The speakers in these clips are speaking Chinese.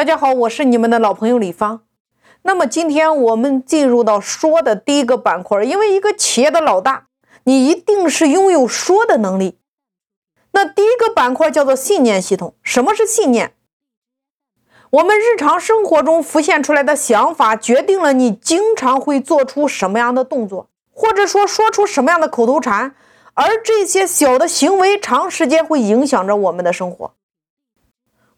大家好，我是你们的老朋友李芳。那么今天我们进入到说的第一个板块，因为一个企业的老大，你一定是拥有说的能力。那第一个板块叫做信念系统。什么是信念？我们日常生活中浮现出来的想法，决定了你经常会做出什么样的动作，或者说说出什么样的口头禅。而这些小的行为，长时间会影响着我们的生活。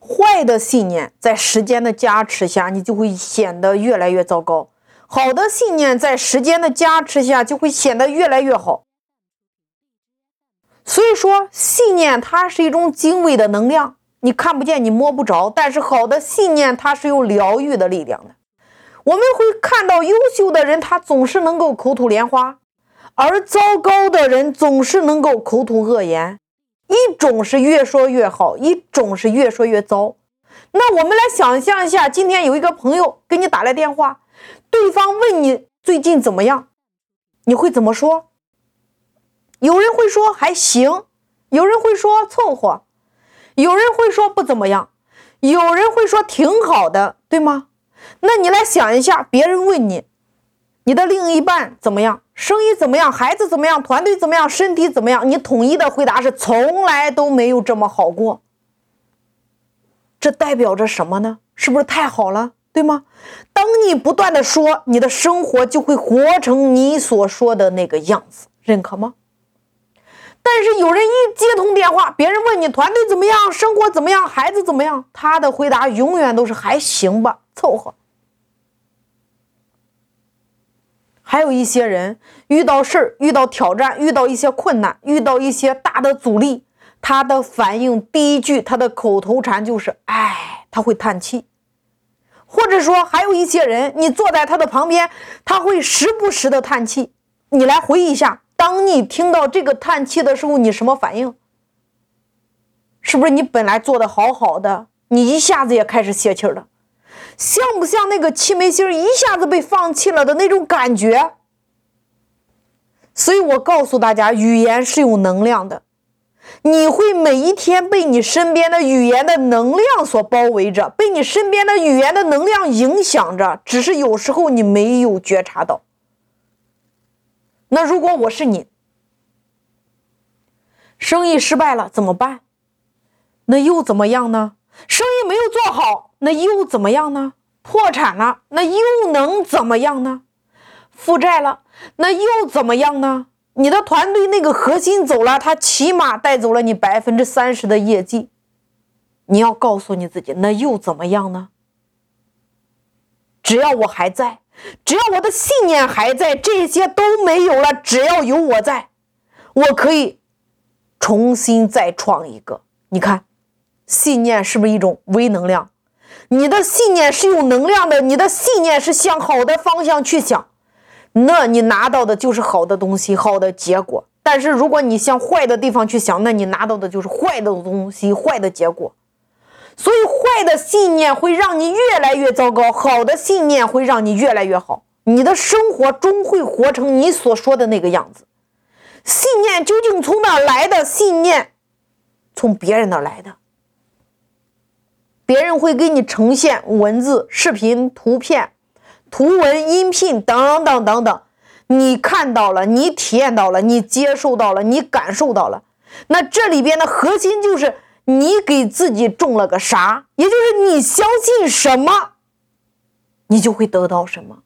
坏的信念在时间的加持下，你就会显得越来越糟糕；好的信念在时间的加持下，就会显得越来越好。所以说，信念它是一种精微的能量，你看不见，你摸不着。但是好的信念，它是有疗愈的力量的。我们会看到优秀的人，他总是能够口吐莲花。而糟糕的人总是能够口吐恶言，一种是越说越好，一种是越说越糟。那我们来想象一下，今天有一个朋友给你打来电话，对方问你最近怎么样，你会怎么说？有人会说还行，有人会说凑合，有人会说不怎么样，有人会说挺好的，对吗？那你来想一下，别人问你。你的另一半怎么样？生意怎么样？孩子怎么样？团队怎么样？身体怎么样？你统一的回答是从来都没有这么好过。这代表着什么呢？是不是太好了？对吗？当你不断的说，你的生活就会活成你所说的那个样子，认可吗？但是有人一接通电话，别人问你团队怎么样？生活怎么样？孩子怎么样？他的回答永远都是还行吧，凑合。还有一些人遇到事儿、遇到挑战、遇到一些困难、遇到一些大的阻力，他的反应第一句，他的口头禅就是“唉”，他会叹气。或者说，还有一些人，你坐在他的旁边，他会时不时的叹气。你来回忆一下，当你听到这个叹气的时候，你什么反应？是不是你本来做的好好的，你一下子也开始泄气了？像不像那个气门芯一下子被放气了的那种感觉？所以我告诉大家，语言是有能量的，你会每一天被你身边的语言的能量所包围着，被你身边的语言的能量影响着，只是有时候你没有觉察到。那如果我是你，生意失败了怎么办？那又怎么样呢？生意没有做好。那又怎么样呢？破产了，那又能怎么样呢？负债了，那又怎么样呢？你的团队那个核心走了，他起码带走了你百分之三十的业绩。你要告诉你自己，那又怎么样呢？只要我还在，只要我的信念还在，这些都没有了。只要有我在，我可以重新再创一个。你看，信念是不是一种微能量？你的信念是有能量的，你的信念是向好的方向去想，那你拿到的就是好的东西，好的结果。但是如果你向坏的地方去想，那你拿到的就是坏的东西，坏的结果。所以，坏的信念会让你越来越糟糕，好的信念会让你越来越好。你的生活终会活成你所说的那个样子。信念究竟从哪来的？信念从别人那来的。别人会给你呈现文字、视频、图片、图文、音频等等等等，你看到了，你体验到了，你接受到了，你感受到了。那这里边的核心就是你给自己种了个啥，也就是你相信什么，你就会得到什么。